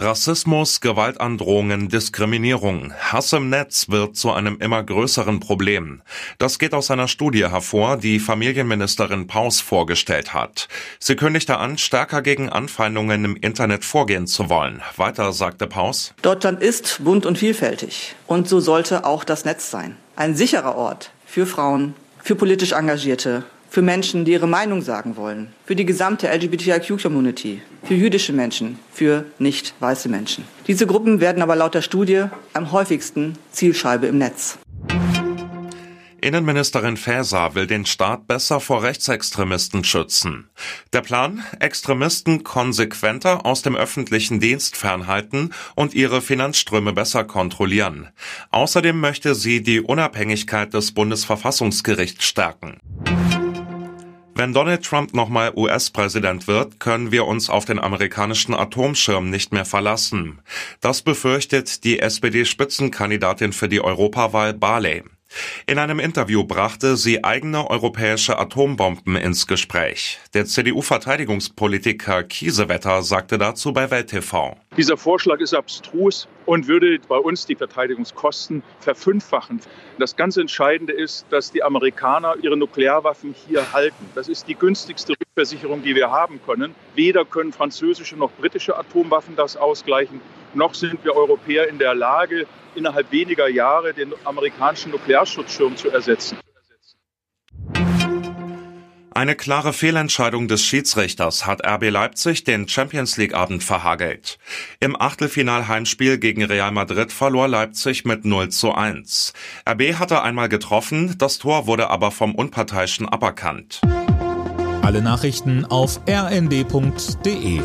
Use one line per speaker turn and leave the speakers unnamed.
Rassismus, Gewaltandrohungen, Diskriminierung, Hass im Netz wird zu einem immer größeren Problem. Das geht aus einer Studie hervor, die Familienministerin Paus vorgestellt hat. Sie kündigte an, stärker gegen Anfeindungen im Internet vorgehen zu wollen. Weiter sagte Paus.
Deutschland ist bunt und vielfältig. Und so sollte auch das Netz sein. Ein sicherer Ort für Frauen, für politisch Engagierte, für Menschen, die ihre Meinung sagen wollen, für die gesamte LGBTIQ-Community, für jüdische Menschen, für nicht weiße Menschen. Diese Gruppen werden aber laut der Studie am häufigsten Zielscheibe im Netz.
Innenministerin Faeser will den Staat besser vor Rechtsextremisten schützen. Der Plan? Extremisten konsequenter aus dem öffentlichen Dienst fernhalten und ihre Finanzströme besser kontrollieren. Außerdem möchte sie die Unabhängigkeit des Bundesverfassungsgerichts stärken. Wenn Donald Trump nochmal US-Präsident wird, können wir uns auf den amerikanischen Atomschirm nicht mehr verlassen. Das befürchtet die SPD-Spitzenkandidatin für die Europawahl Barley. In einem Interview brachte sie eigene europäische Atombomben ins Gespräch. Der CDU-Verteidigungspolitiker Kiesewetter sagte dazu bei Welt TV.
Dieser Vorschlag ist abstrus und würde bei uns die Verteidigungskosten verfünffachen. Das ganz Entscheidende ist, dass die Amerikaner ihre Nuklearwaffen hier halten. Das ist die günstigste Rückversicherung, die wir haben können. Weder können französische noch britische Atomwaffen das ausgleichen, noch sind wir Europäer in der Lage, innerhalb weniger Jahre den amerikanischen Nuklearschutzschirm zu ersetzen.
Eine klare Fehlentscheidung des Schiedsrichters hat RB Leipzig den Champions League Abend verhagelt. Im Achtelfinal-Heimspiel gegen Real Madrid verlor Leipzig mit 0 zu 1. RB hatte einmal getroffen, das Tor wurde aber vom Unparteiischen aberkannt.
Alle Nachrichten auf rnd.de